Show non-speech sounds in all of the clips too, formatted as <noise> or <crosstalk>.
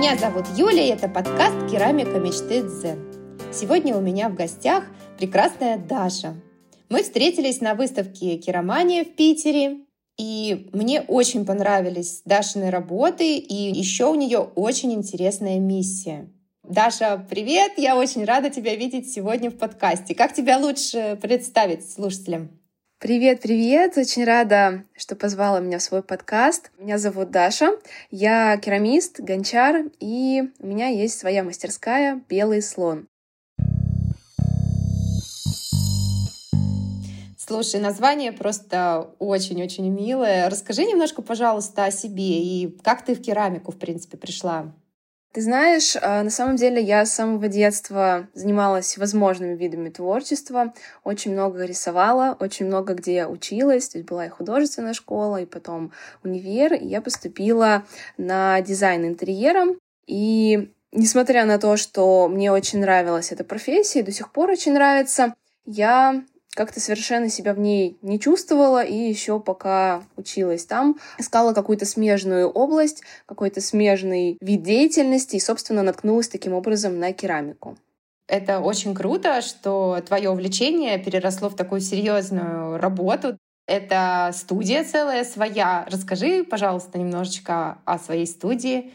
Меня зовут Юля, и это подкаст «Керамика мечты Дзен». Сегодня у меня в гостях прекрасная Даша. Мы встретились на выставке «Керамания» в Питере, и мне очень понравились Дашины работы, и еще у нее очень интересная миссия. Даша, привет! Я очень рада тебя видеть сегодня в подкасте. Как тебя лучше представить слушателям? Привет, привет! Очень рада, что позвала меня в свой подкаст. Меня зовут Даша, я керамист, гончар, и у меня есть своя мастерская «Белый слон». Слушай, название просто очень-очень милое. Расскажи немножко, пожалуйста, о себе и как ты в керамику, в принципе, пришла. Ты знаешь, а, на самом деле я с самого детства занималась возможными видами творчества, очень много рисовала, очень много где училась, то есть была и художественная школа, и потом универ, и я поступила на дизайн интерьером, и несмотря на то, что мне очень нравилась эта профессия, и до сих пор очень нравится, я как-то совершенно себя в ней не чувствовала, и еще пока училась там, искала какую-то смежную область, какой-то смежный вид деятельности, и, собственно, наткнулась таким образом на керамику. Это очень круто, что твое увлечение переросло в такую серьезную работу. Это студия целая своя. Расскажи, пожалуйста, немножечко о своей студии.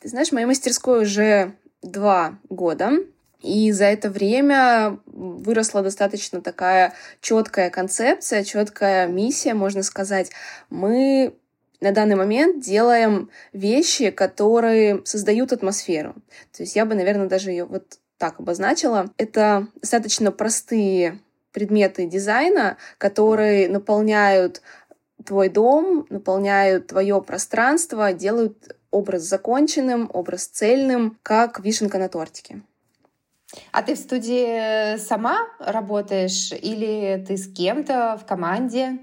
Ты знаешь, моей мастерской уже два года. И за это время выросла достаточно такая четкая концепция, четкая миссия, можно сказать. Мы на данный момент делаем вещи, которые создают атмосферу. То есть я бы, наверное, даже ее вот так обозначила. Это достаточно простые предметы дизайна, которые наполняют твой дом, наполняют твое пространство, делают образ законченным, образ цельным, как вишенка на тортике. А ты в студии сама работаешь или ты с кем-то в команде?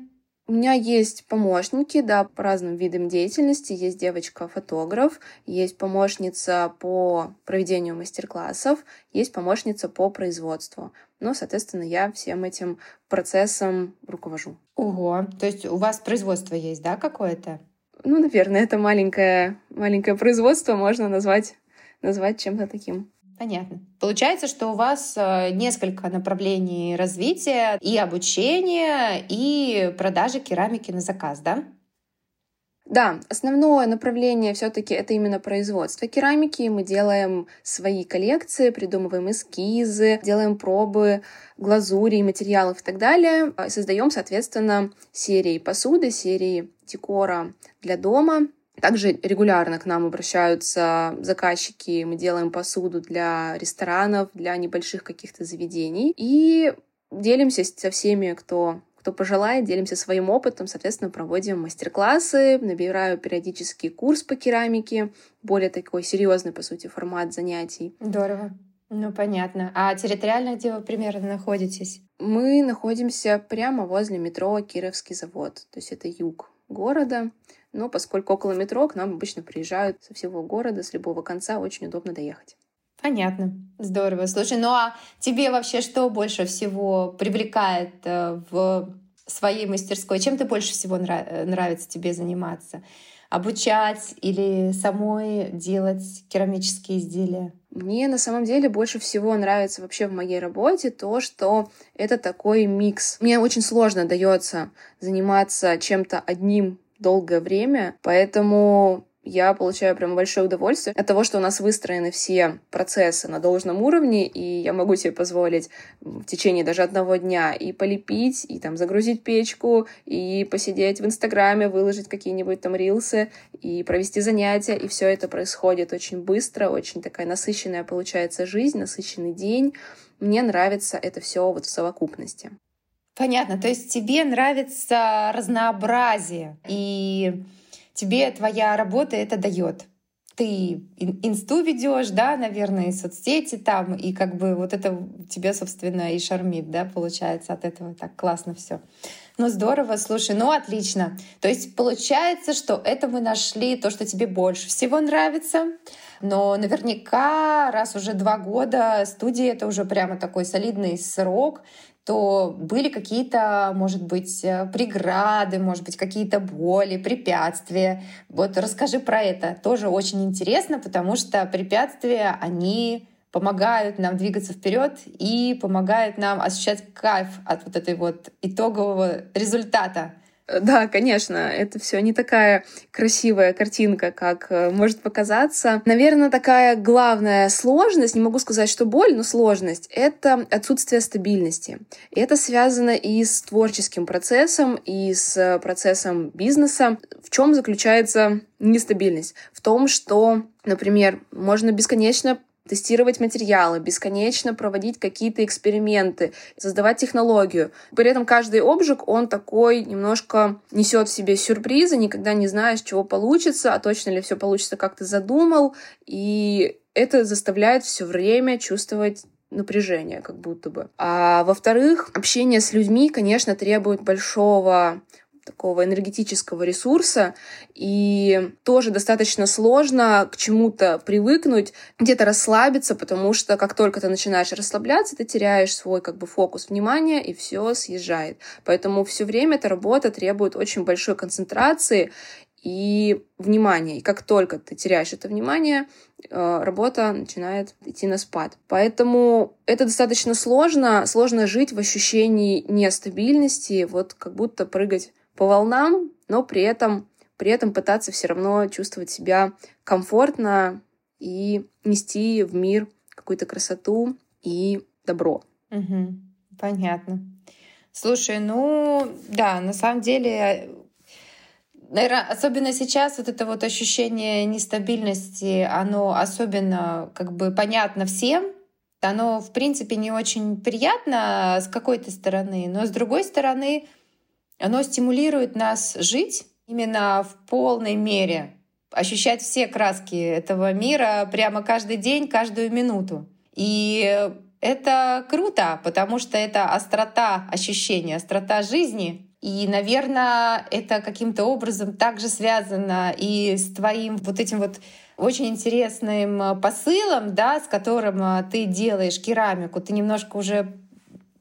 У меня есть помощники, да, по разным видам деятельности. Есть девочка-фотограф, есть помощница по проведению мастер-классов, есть помощница по производству. Ну, соответственно, я всем этим процессом руковожу. Ого, то есть у вас производство есть, да, какое-то? Ну, наверное, это маленькое, маленькое производство можно назвать, назвать чем-то таким. Понятно. Получается, что у вас э, несколько направлений развития и обучения, и продажи керамики на заказ, да? Да, основное направление все-таки это именно производство керамики. Мы делаем свои коллекции, придумываем эскизы, делаем пробы глазури, материалов и так далее. Создаем, соответственно, серии посуды, серии декора для дома, также регулярно к нам обращаются заказчики, мы делаем посуду для ресторанов, для небольших каких-то заведений и делимся со всеми, кто кто пожелает, делимся своим опытом, соответственно, проводим мастер-классы, набираю периодически курс по керамике, более такой серьезный, по сути, формат занятий. Здорово. Ну, понятно. А территориально где вы примерно находитесь? Мы находимся прямо возле метро Кировский завод, то есть это юг города. Но поскольку около метро, к нам обычно приезжают со всего города, с любого конца, очень удобно доехать. Понятно. Здорово. Слушай, ну а тебе вообще что больше всего привлекает э, в своей мастерской? Чем ты больше всего нрав- э, нравится тебе заниматься? Обучать или самой делать керамические изделия? Мне на самом деле больше всего нравится вообще в моей работе то, что это такой микс. Мне очень сложно дается заниматься чем-то одним долгое время, поэтому я получаю прям большое удовольствие от того, что у нас выстроены все процессы на должном уровне, и я могу себе позволить в течение даже одного дня и полепить, и там загрузить печку, и посидеть в Инстаграме, выложить какие-нибудь там рилсы, и провести занятия, и все это происходит очень быстро, очень такая насыщенная получается жизнь, насыщенный день. Мне нравится это все вот в совокупности. Понятно. То есть тебе нравится разнообразие, и тебе твоя работа это дает. Ты инсту ведешь, да, наверное, и соцсети там, и как бы вот это тебе, собственно, и шармит, да, получается от этого так классно все. Ну здорово, слушай, ну отлично. То есть получается, что это мы нашли то, что тебе больше всего нравится. Но наверняка, раз уже два года студии, это уже прямо такой солидный срок, то были какие-то, может быть, э, преграды, может быть, какие-то боли, препятствия. Вот расскажи про это. Тоже очень интересно, потому что препятствия, они помогают нам двигаться вперед и помогают нам ощущать кайф от вот этой вот итогового результата. Э, да, конечно, это все не такая красивая картинка, как э, может показаться. Наверное, такая главная сложность, не могу сказать, что боль, но сложность, это отсутствие стабильности. И это связано и с творческим процессом, и с процессом бизнеса. В чем заключается нестабильность? В том, что, например, можно бесконечно тестировать материалы, бесконечно проводить какие-то эксперименты, создавать технологию. При этом каждый обжиг, он такой немножко несет в себе сюрпризы, никогда не знаешь, чего получится, а точно ли все получится, как ты задумал. И это заставляет все время чувствовать напряжение, как будто бы. А во-вторых, общение с людьми, конечно, требует большого такого энергетического ресурса, и тоже достаточно сложно к чему-то привыкнуть, где-то расслабиться, потому что как только ты начинаешь расслабляться, ты теряешь свой как бы фокус внимания, и все съезжает. Поэтому все время эта работа требует очень большой концентрации и внимания. И как только ты теряешь это внимание, э, работа начинает идти на спад. Поэтому это достаточно сложно. Сложно жить в ощущении нестабильности, вот как будто прыгать по волнам, но при этом, при этом пытаться все равно чувствовать себя комфортно и нести в мир какую-то красоту и добро. Угу, понятно. Слушай, ну да, на самом деле, наверное, особенно сейчас вот это вот ощущение нестабильности, оно особенно как бы понятно всем, оно, в принципе, не очень приятно с какой-то стороны, но с другой стороны, оно стимулирует нас жить именно в полной мере, ощущать все краски этого мира прямо каждый день, каждую минуту. И это круто, потому что это острота ощущения, острота жизни. И, наверное, это каким-то образом также связано и с твоим вот этим вот очень интересным посылом, да, с которым ты делаешь керамику. Ты немножко уже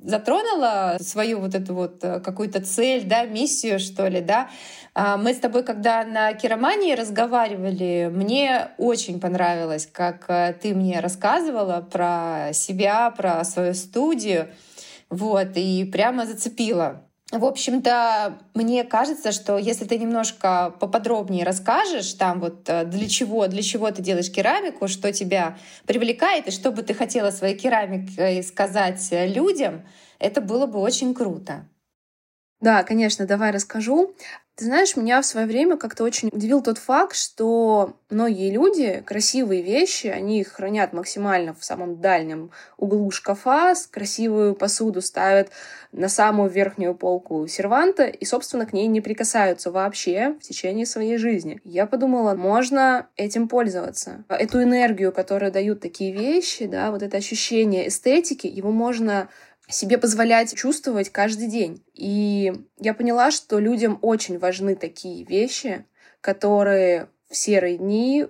затронула свою вот эту вот э, какую-то цель, да, миссию, что ли, да. А, мы с тобой, когда на керамании разговаривали, мне очень понравилось, как э, ты мне рассказывала про себя, про свою студию, вот, и прямо зацепила. В общем-то, мне кажется, что если ты немножко поподробнее расскажешь, там вот э, для чего, для чего ты делаешь керамику, что тебя привлекает, и что бы ты хотела своей керамикой сказать людям, это было бы очень круто. Да, конечно, давай расскажу. Ты знаешь, меня в свое время как-то очень удивил тот факт, что многие люди красивые вещи, они их хранят максимально в самом дальнем углу шкафа, красивую посуду ставят на самую верхнюю полку серванта и, собственно, к ней не прикасаются вообще в течение своей жизни. Я подумала, можно этим пользоваться. Эту энергию, которую дают такие вещи, да, вот это ощущение эстетики, его можно себе позволять чувствовать каждый день. И я поняла, что людям очень важны такие вещи, которые в серые дни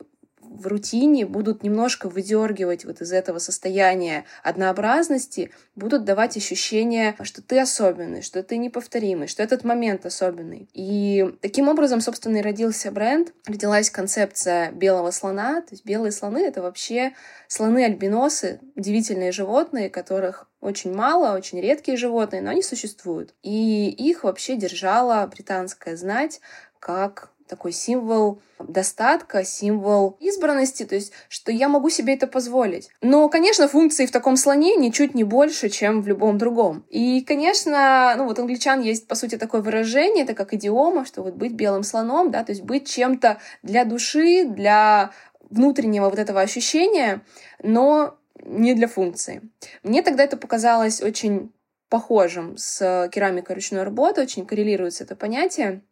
в рутине будут немножко выдергивать вот из этого состояния однообразности, будут давать ощущение, что ты особенный, что ты неповторимый, что этот момент особенный. И таким образом, собственно, и родился бренд, родилась концепция белого слона. То есть белые слоны — это вообще слоны-альбиносы, удивительные животные, которых очень мало, очень редкие животные, но они существуют. И их вообще держала британская знать как такой символ достатка, символ избранности, то есть, что я могу себе это позволить. Но, конечно, функции в таком слоне ничуть не больше, чем в любом другом. И, конечно, ну вот англичан есть, по сути, такое выражение, это как идиома, что вот быть белым слоном, да, то есть быть чем-то для души, для внутреннего вот этого ощущения, но не для функции. Мне тогда это показалось очень похожим с керамикой ручной работы, очень коррелируется это понятие.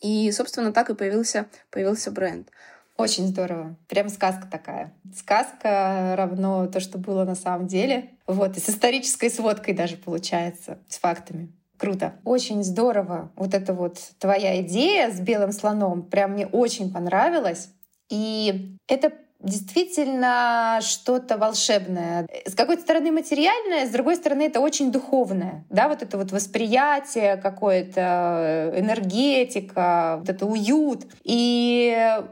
И, собственно, так и появился, появился бренд. Очень здорово. Прям сказка такая. Сказка равно то, что было на самом деле. Вот, и с исторической сводкой даже получается, с фактами. Круто. Очень здорово. Вот эта вот твоя идея с белым слоном прям мне очень понравилась. И это действительно что-то волшебное. С какой-то стороны материальное, с другой стороны это очень духовное. Да, вот это вот восприятие какое-то, энергетика, вот это уют. И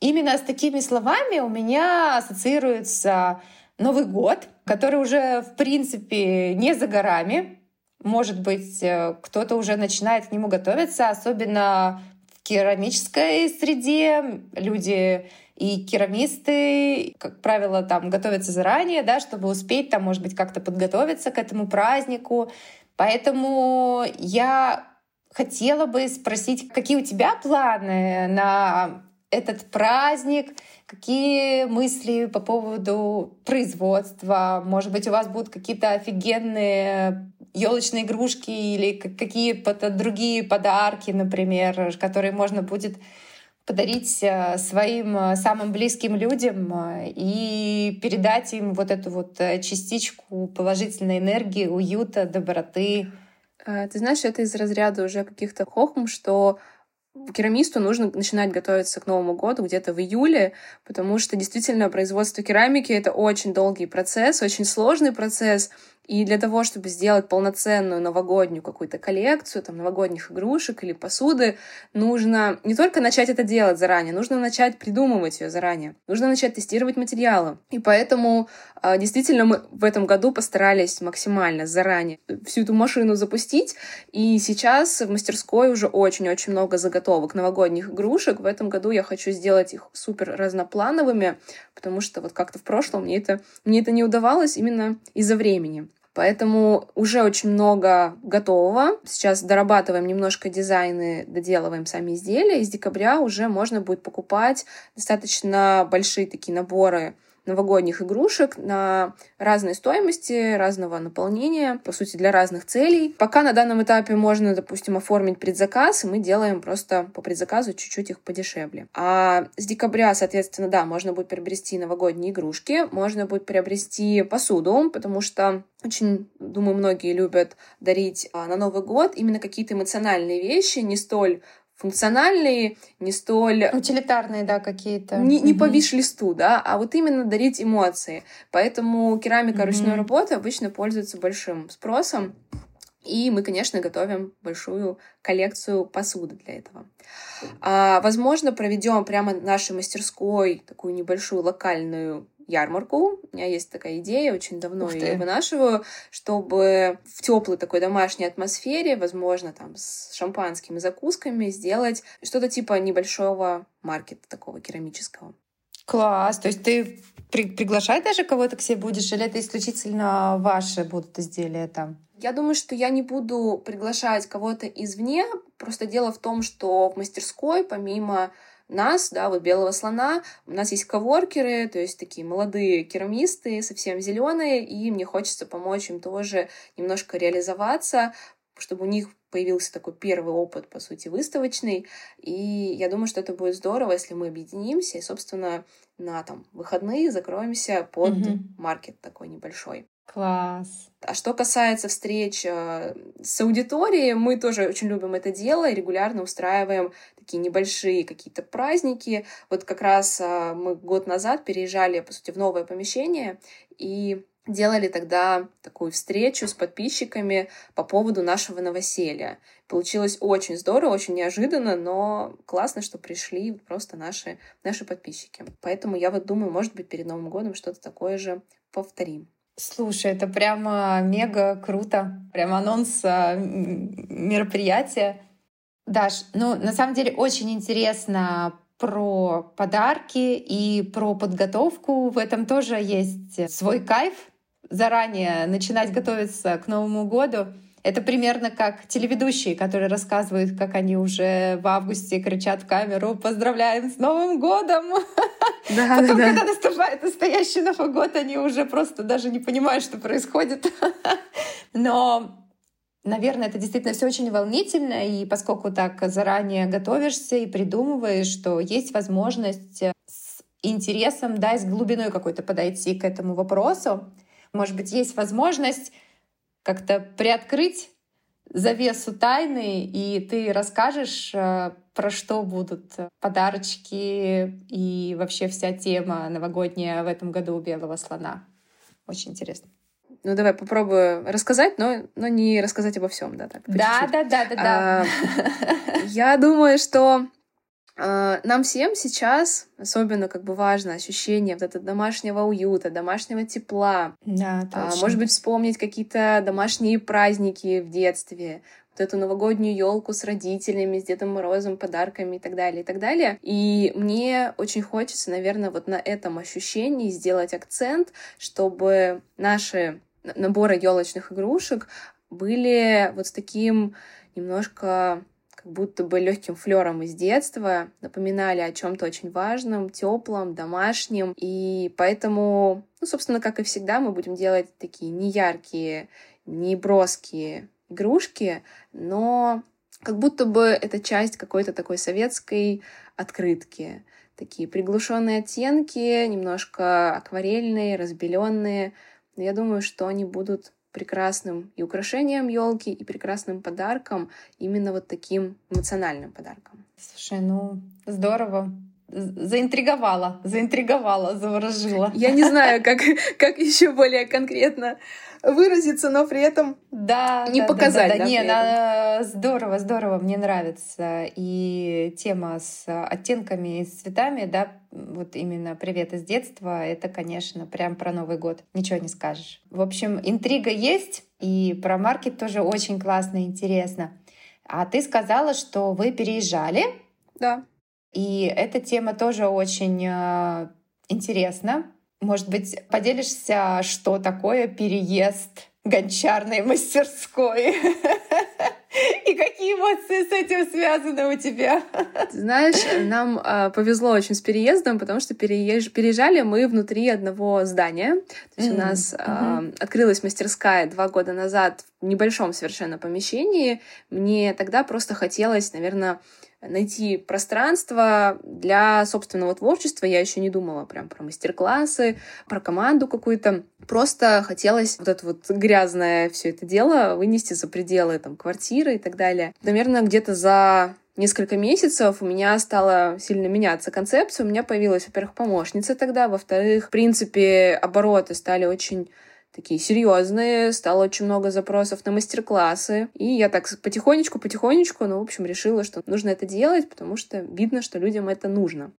именно с такими словами у меня ассоциируется Новый год, который уже, в принципе, не за горами. Может быть, э, кто-то уже начинает к нему готовиться, особенно в керамической среде. Люди и керамисты, как правило, там готовятся заранее, да, чтобы успеть там, может быть, как-то подготовиться к этому празднику. Поэтому я хотела бы спросить, какие у тебя планы на этот праздник, какие мысли по поводу производства, может быть, у вас будут какие-то офигенные елочные игрушки или какие-то другие подарки, например, которые можно будет подарить э, своим э, самым близким людям э, и передать им вот эту вот частичку положительной энергии, уюта, доброты. Ты знаешь, это из разряда уже каких-то хохм, что керамисту нужно начинать готовиться к Новому году где-то в июле, потому что действительно производство керамики — это очень долгий процесс, очень сложный процесс, и для того, чтобы сделать полноценную новогоднюю какую-то коллекцию, там, новогодних игрушек или посуды, нужно не только начать это делать заранее, нужно начать придумывать ее заранее, нужно начать тестировать материалы. И поэтому а, действительно мы в этом году постарались максимально заранее всю эту машину запустить, и сейчас в мастерской уже очень-очень много заготовок новогодних игрушек. В этом году я хочу сделать их супер разноплановыми, потому что вот как-то в прошлом мне это, мне это не удавалось именно из-за времени. Поэтому уже очень много готового. Сейчас дорабатываем немножко дизайны, доделываем сами изделия. Из декабря уже можно будет покупать достаточно большие такие наборы новогодних игрушек на разной стоимости, разного наполнения, по сути, для разных целей. Пока на данном этапе можно, допустим, оформить предзаказ, и мы делаем просто по предзаказу чуть-чуть их подешевле. А с декабря, соответственно, да, можно будет приобрести новогодние игрушки, можно будет приобрести посуду, потому что очень, думаю, многие любят дарить а, на Новый год именно какие-то эмоциональные вещи, не столь функциональные, не столь... Утилитарные, да, какие-то. Не, не угу. по виш-листу, да, а вот именно дарить эмоции. Поэтому керамика угу. ручной работы обычно пользуется большим спросом. И мы, конечно, готовим большую коллекцию посуды для этого. А, возможно, проведем прямо в нашей мастерской такую небольшую локальную ярмарку. У меня есть такая идея, очень давно ее вынашиваю, чтобы в теплой такой домашней атмосфере, возможно, там с шампанскими закусками сделать что-то типа небольшого маркета такого керамического. Класс! То есть ты при приглашать даже кого-то к себе будешь, или это исключительно ваши будут изделия там? Я думаю, что я не буду приглашать кого-то извне. Просто дело в том, что в мастерской, помимо нас, да, вот белого слона. У нас есть коворкеры, то есть такие молодые керамисты, совсем зеленые, и мне хочется помочь им тоже немножко реализоваться, чтобы у них появился такой первый опыт, по сути, выставочный. И я думаю, что это будет здорово, если мы объединимся и, собственно, на там выходные закроемся под mm-hmm. маркет такой небольшой. Класс. А что касается встреч э, с аудиторией, мы тоже очень любим это дело и регулярно устраиваем такие небольшие какие-то праздники. Вот как раз э, мы год назад переезжали, по сути, в новое помещение и делали тогда такую встречу с подписчиками по поводу нашего новоселья. Получилось очень здорово, очень неожиданно, но классно, что пришли просто наши, наши подписчики. Поэтому я вот думаю, может быть, перед Новым годом что-то такое же повторим. Слушай, это прямо мега круто. Прям анонс а, мероприятия. Даш, ну на самом деле очень интересно про подарки и про подготовку. В этом тоже есть свой кайф. Заранее начинать готовиться к Новому году. Это примерно как телеведущие, которые рассказывают, как они уже в августе кричат в камеру «Поздравляем с Новым годом!» Да, <laughs> Потом, да, когда наступает настоящий Новый год, они уже просто даже не понимают, что происходит. <laughs> Но Наверное, это действительно все очень волнительно, и поскольку так заранее готовишься и придумываешь, что есть возможность с интересом, да, и с глубиной какой-то подойти к этому вопросу, может быть, есть возможность как-то приоткрыть завесу тайны, и ты расскажешь, э, про что будут подарочки и вообще вся тема новогодняя в этом году у белого слона. Очень интересно. Ну, давай попробую рассказать, но, но не рассказать обо всем, да, так. Да, да, да, да, да. А, я думаю, что а, нам всем сейчас особенно как бы важно ощущение вот этого домашнего уюта, домашнего тепла. Да, а, точно. Может быть, вспомнить какие-то домашние праздники в детстве, вот эту новогоднюю елку с родителями, с Дедом Морозом, подарками и так далее, и так далее. И мне очень хочется, наверное, вот на этом ощущении сделать акцент, чтобы наши наборы елочных игрушек были вот с таким немножко как будто бы легким флером из детства, напоминали о чем-то очень важном, теплом, домашнем. И поэтому, ну, собственно, как и всегда, мы будем делать такие неяркие, не броские игрушки, но как будто бы это часть какой-то такой советской открытки. Такие приглушенные оттенки, немножко акварельные, разбеленные. Но я думаю, что они будут прекрасным и украшением елки, и прекрасным подарком, именно вот таким эмоциональным подарком. Слушай, ну здорово. Заинтриговала, заинтриговала, заворожила. Я не знаю, как, как еще более конкретно выразиться, но при этом да, не да, показать. Да, да, да. Не, на... здорово, здорово, мне нравится. И тема с оттенками и с цветами, да, вот именно «Привет из детства», это, конечно, прям про Новый год. Ничего не скажешь. В общем, интрига есть, и про маркет тоже очень классно и интересно. А ты сказала, что вы переезжали. Да. И эта тема тоже очень э, интересна. Может быть, поделишься, что такое переезд гончарной мастерской? <laughs> И какие эмоции с этим связаны у тебя? Знаешь, нам э, повезло очень с переездом, потому что переезж... переезжали мы внутри одного здания. То есть mm-hmm. у нас э, mm-hmm. открылась мастерская два года назад в небольшом совершенно помещении. Мне тогда просто хотелось, наверное, найти пространство для собственного творчества. Я еще не думала прям про мастер-классы, про команду какую-то. Просто хотелось вот это вот грязное все это дело вынести за пределы там квартиры и так далее. Наверное, где-то за несколько месяцев у меня стала сильно меняться концепция. У меня появилась, во-первых, помощница тогда, во-вторых, в принципе, обороты стали очень такие серьезные, стало очень много запросов на мастер-классы. И я так потихонечку-потихонечку, ну, в общем, решила, что нужно это делать, потому что видно, что людям это нужно.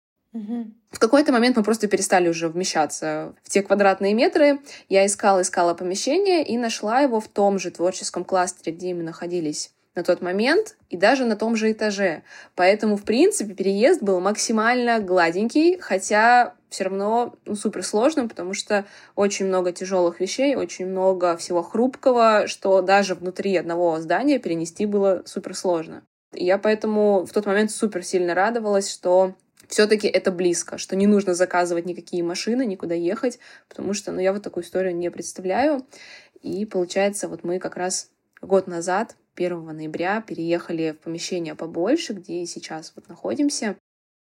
В какой-то момент мы просто перестали уже вмещаться в те квадратные метры. Я искала, искала помещение и нашла его в том же творческом кластере, где мы находились на тот момент и даже на том же этаже. Поэтому, в принципе, переезд был максимально гладенький, хотя все равно ну, супер сложным, потому что очень много тяжелых вещей, очень много всего хрупкого, что даже внутри одного здания перенести было супер сложно. Я поэтому в тот момент супер сильно радовалась, что все-таки это близко, что не нужно заказывать никакие машины, никуда ехать, потому что, ну, я вот такую историю не представляю. И получается, вот мы как раз год назад 1 ноября переехали в помещение побольше, где сейчас вот находимся.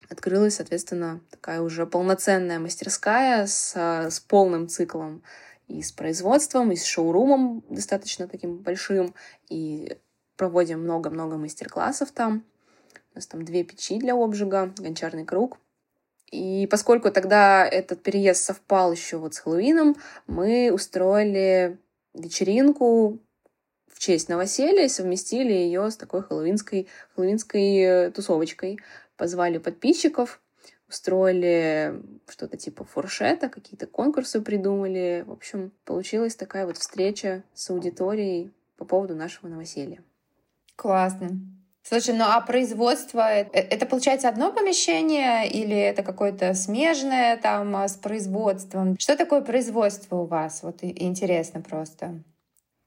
Открылась, соответственно, такая уже полноценная мастерская с, с полным циклом и с производством, и с шоурумом достаточно таким большим, и проводим много-много мастер-классов там. У нас там две печи для обжига, гончарный круг. И поскольку тогда этот переезд совпал еще вот с Хэллоуином, мы устроили вечеринку в честь новоселья совместили ее с такой хэллоуинской, хэллоуинской э, тусовочкой. Позвали подписчиков, устроили что-то типа фуршета, какие-то конкурсы придумали. В общем, получилась такая вот встреча с аудиторией по поводу нашего новоселья. Классно. Слушай, ну а производство, э, это получается одно помещение или это какое-то смежное там а, с производством? Что такое производство у вас? Вот интересно просто.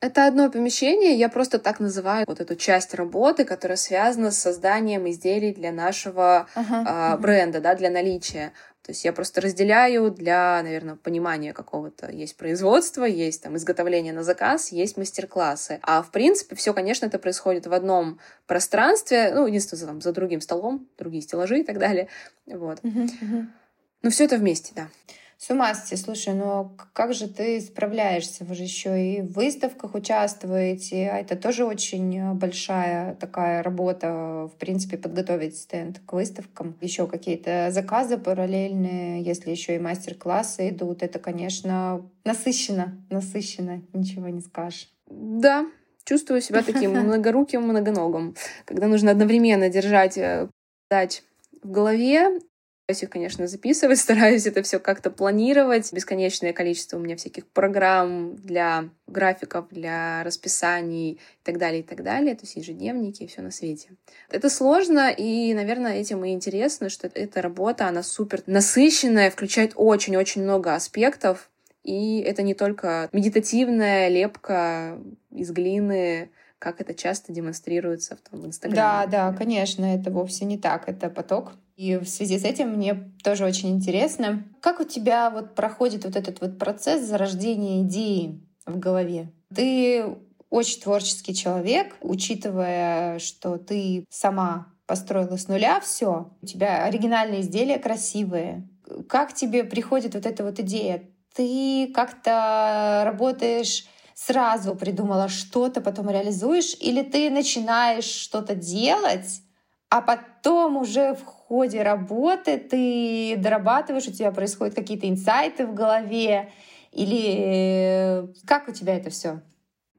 Это одно помещение, я просто так называю вот эту часть работы, которая связана с созданием изделий для нашего uh-huh, э, бренда, да, для наличия. То есть я просто разделяю для, наверное, понимания какого-то. Есть производство, есть там изготовление на заказ, есть мастер-классы. А в принципе все, конечно, это происходит в одном пространстве, ну, единственное, там, за другим столом, другие стеллажи и так далее. Вот. Uh-huh, uh-huh. Но все это вместе, да. С ума слушай, ну как же ты справляешься? Вы же еще и в выставках участвуете, а это тоже очень большая такая работа, в принципе, подготовить стенд к выставкам. Еще какие-то заказы параллельные, если еще и мастер-классы идут, это, конечно, насыщенно, насыщенно, ничего не скажешь. Да, чувствую себя таким <laughs> многоруким, многоногом, когда нужно одновременно держать э, дач в голове Стараюсь их, конечно, записывать, <laughs> стараюсь это все как-то планировать. Бесконечное количество у меня всяких программ для графиков, для расписаний и так далее, и так далее. То есть ежедневники и все на свете. Это сложно, и, наверное, этим и интересно, что эта работа, она супер насыщенная, включает очень-очень много аспектов. И это не только медитативная лепка из глины, как это часто демонстрируется в, том, в Инстаграме. Да, да, конечно, это вовсе не так, это поток. И в связи с этим мне тоже очень интересно, как у тебя вот проходит вот этот вот процесс зарождения идеи в голове? Ты очень творческий человек, учитывая, что ты сама построила с нуля все, у тебя оригинальные изделия красивые. Как тебе приходит вот эта вот идея? Ты как-то работаешь сразу придумала что-то, потом реализуешь, или ты начинаешь что-то делать, а потом уже в ходе работы ты дорабатываешь, у тебя происходят какие-то инсайты в голове, или как у тебя это все?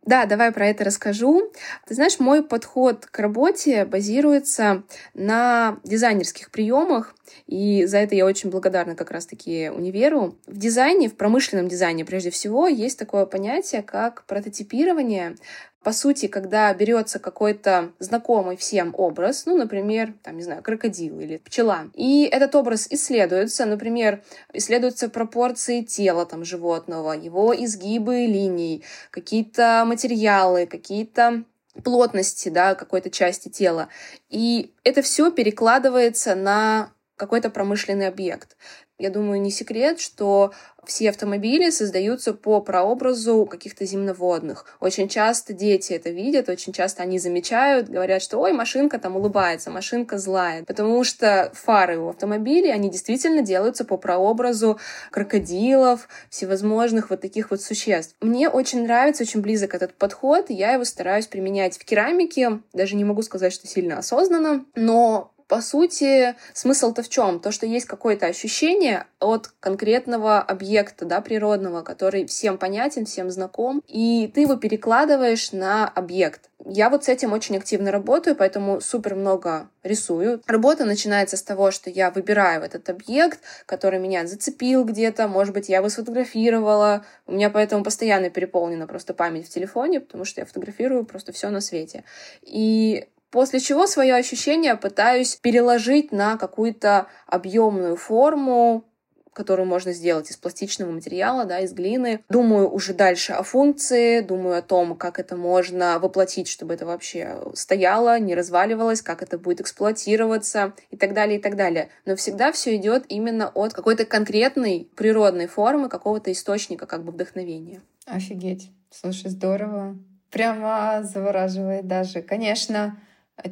Да, давай про это расскажу. Ты знаешь, мой подход к работе базируется на дизайнерских приемах, и за это я очень благодарна как раз-таки универу. В дизайне, в промышленном дизайне прежде всего, есть такое понятие, как прототипирование. По сути, когда берется какой-то знакомый всем образ, ну, например, там, не знаю, крокодил или пчела, и этот образ исследуется, например, исследуются пропорции тела там животного, его изгибы линий, какие-то материалы, какие-то плотности, да, какой-то части тела. И это все перекладывается на какой-то промышленный объект. Я думаю, не секрет, что все автомобили создаются по прообразу каких-то земноводных. Очень часто дети это видят, очень часто они замечают, говорят, что ой, машинка там улыбается, машинка злая. Потому что фары у автомобилей, они действительно делаются по прообразу крокодилов, всевозможных вот таких вот существ. Мне очень нравится, очень близок этот подход, и я его стараюсь применять в керамике. Даже не могу сказать, что сильно осознанно, но по сути, смысл-то в чем? То, что есть какое-то ощущение от конкретного объекта, да, природного, который всем понятен, всем знаком, и ты его перекладываешь на объект. Я вот с этим очень активно работаю, поэтому супер много рисую. Работа начинается с того, что я выбираю этот объект, который меня зацепил где-то, может быть, я его сфотографировала. У меня поэтому постоянно переполнена просто память в телефоне, потому что я фотографирую просто все на свете. И После чего свое ощущение пытаюсь переложить на какую-то объемную форму, которую можно сделать из пластичного материала, да, из глины. Думаю уже дальше о функции, думаю о том, как это можно воплотить, чтобы это вообще стояло, не разваливалось, как это будет эксплуатироваться и так далее, и так далее. Но всегда все идет именно от какой-то конкретной природной формы, какого-то источника как бы вдохновения. Офигеть. Слушай, здорово. Прямо завораживает даже. Конечно,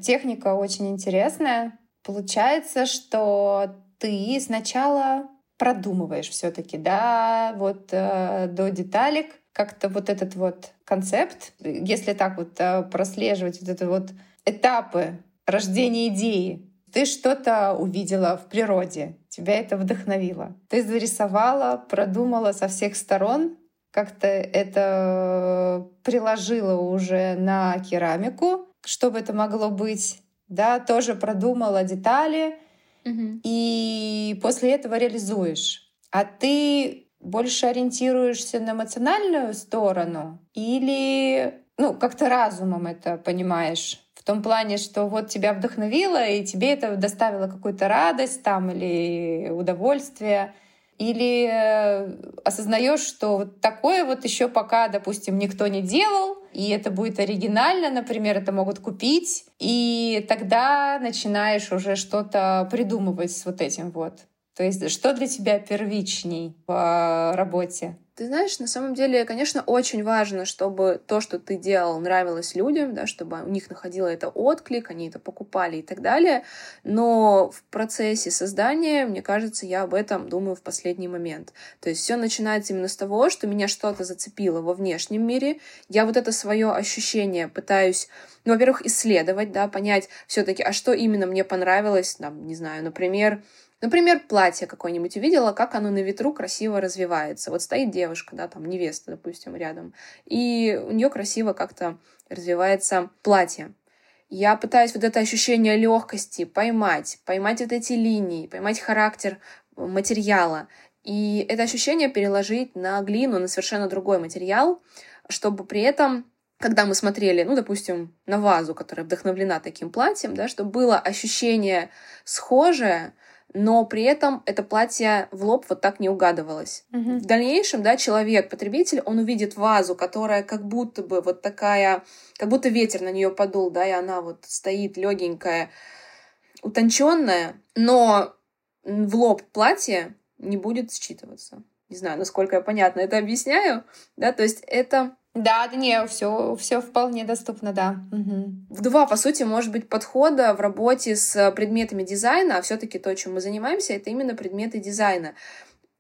Техника очень интересная. Получается, что ты сначала продумываешь все-таки, да, вот э, до деталек как-то вот этот вот концепт, если так вот э, прослеживать вот это вот этапы рождения идеи, ты что-то увидела в природе, тебя это вдохновило. Ты зарисовала, продумала со всех сторон, как-то это приложила уже на керамику, что бы это могло быть, да, тоже продумала детали, угу. и после этого реализуешь. А ты больше ориентируешься на эмоциональную сторону или ну, как-то разумом это понимаешь? В том плане, что вот тебя вдохновило, и тебе это доставило какую-то радость там или удовольствие. Или э, осознаешь, что вот такое вот еще пока, допустим, никто не делал, и это будет оригинально, например, это могут купить, и тогда начинаешь уже что-то придумывать с вот этим вот. То есть что для тебя первичней в работе? Ты знаешь, на самом деле, конечно, очень важно, чтобы то, что ты делал, нравилось людям, да, чтобы у них находило это отклик, они это покупали и так далее. Но в процессе создания, мне кажется, я об этом думаю в последний момент. То есть все начинается именно с того, что меня что-то зацепило во внешнем мире. Я вот это свое ощущение пытаюсь ну, во-первых, исследовать, да, понять все-таки, а что именно мне понравилось, там, не знаю, например, Например, платье какое-нибудь увидела, как оно на ветру красиво развивается. Вот стоит девушка, да, там невеста, допустим, рядом, и у нее красиво как-то развивается платье. Я пытаюсь вот это ощущение легкости поймать, поймать вот эти линии, поймать характер материала. И это ощущение переложить на глину, на совершенно другой материал, чтобы при этом когда мы смотрели, ну, допустим, на вазу, которая вдохновлена таким платьем, да, чтобы было ощущение схожее, но при этом это платье в лоб вот так не угадывалось. Угу. В дальнейшем, да, человек, потребитель, он увидит вазу, которая как будто бы вот такая, как будто ветер на нее подул, да, и она вот стоит легенькая, утонченная, но в лоб платье не будет считываться. Не знаю, насколько я понятно это объясняю, да, то есть это да, да не, все, все вполне доступно, да. Угу. Два, по сути, может быть, подхода в работе с предметами дизайна, а все-таки то, чем мы занимаемся, это именно предметы дизайна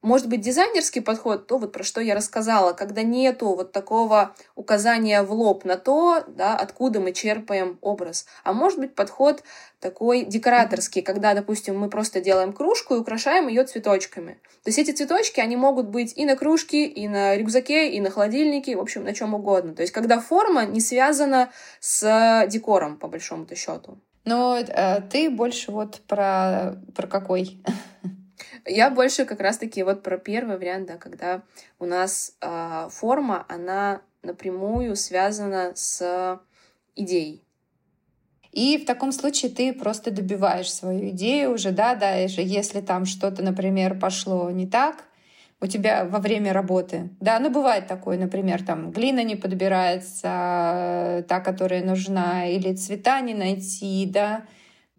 может быть, дизайнерский подход, то вот про что я рассказала, когда нету вот такого указания в лоб на то, да, откуда мы черпаем образ. А может быть, подход такой декораторский, когда, допустим, мы просто делаем кружку и украшаем ее цветочками. То есть эти цветочки, они могут быть и на кружке, и на рюкзаке, и на холодильнике, в общем, на чем угодно. То есть когда форма не связана с декором, по большому-то счету. Но э, ты больше вот про, про какой? <laughs> Я больше как раз-таки вот про первый вариант, да, когда у нас э, форма, она напрямую связана с идеей. И в таком случае ты просто добиваешь свою идею уже, да, даже если там что-то, например, пошло не так, у тебя во время работы. Да, ну бывает такое, например, там глина не подбирается, э, та, которая нужна, или цвета не найти, да,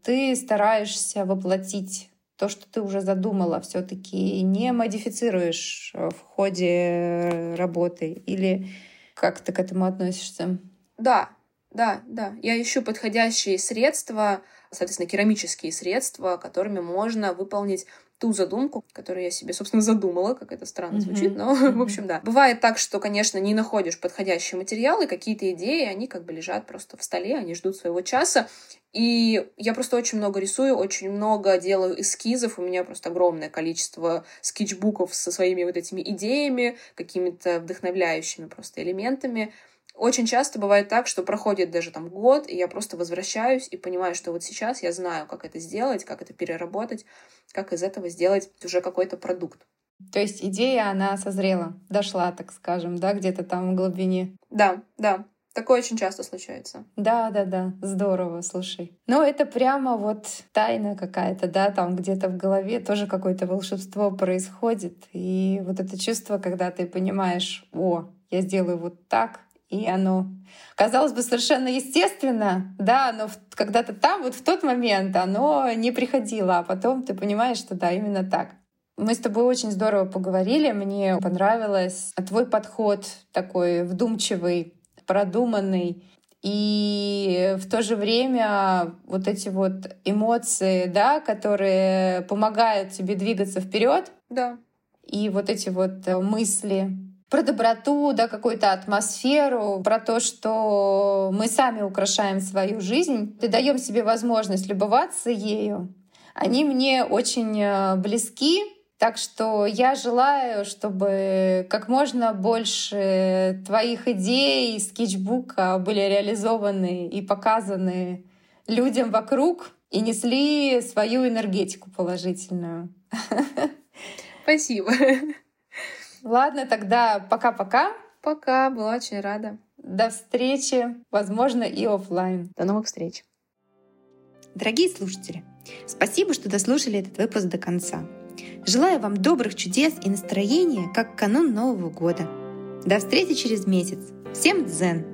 ты стараешься воплотить то, что ты уже задумала, все-таки не модифицируешь э, в ходе работы? Или как ты к этому относишься? Да, да, да. Я ищу подходящие средства, соответственно, керамические средства, которыми можно выполнить ту задумку, которую я себе, собственно, задумала, как это странно звучит, но, <laughs> в общем, да. Бывает так, что, конечно, не находишь подходящий материал, и какие-то идеи, они как бы лежат просто в столе, они ждут своего часа, и я просто очень много рисую, очень много делаю эскизов. У меня просто огромное количество скетчбуков со своими вот этими идеями, какими-то вдохновляющими просто элементами. Очень часто бывает так, что проходит даже там год, и я просто возвращаюсь и понимаю, что вот сейчас я знаю, как это сделать, как это переработать, как из этого сделать уже какой-то продукт. То есть идея, она созрела, дошла, так скажем, да, где-то там в глубине. Да, да. Такое очень часто случается. Да, да, да, здорово, слушай. Но это прямо вот тайна какая-то, да, там где-то в голове тоже какое-то волшебство происходит. И вот это чувство, когда ты понимаешь, о, я сделаю вот так, и оно, казалось бы, совершенно естественно, да, но когда-то там, вот в тот момент оно не приходило, а потом ты понимаешь, что да, именно так. Мы с тобой очень здорово поговорили, мне понравилось твой подход такой вдумчивый, продуманный, и в то же время вот эти вот эмоции, да, которые помогают тебе двигаться вперед, да. и вот эти вот мысли, про доброту, да, какую-то атмосферу, про то, что мы сами украшаем свою жизнь и даем себе возможность любоваться ею, они мне очень э, близки. Так что я желаю, чтобы как можно больше твоих идей, скетчбука были реализованы и показаны людям вокруг и несли свою энергетику положительную. <laughs> Спасибо. Ладно, тогда пока-пока. Пока, была очень рада. До встречи, возможно, и офлайн. До новых встреч. Дорогие слушатели, спасибо, что дослушали этот выпуск до конца. Желаю вам добрых чудес и настроения, как канун Нового года. До встречи через месяц. Всем дзен!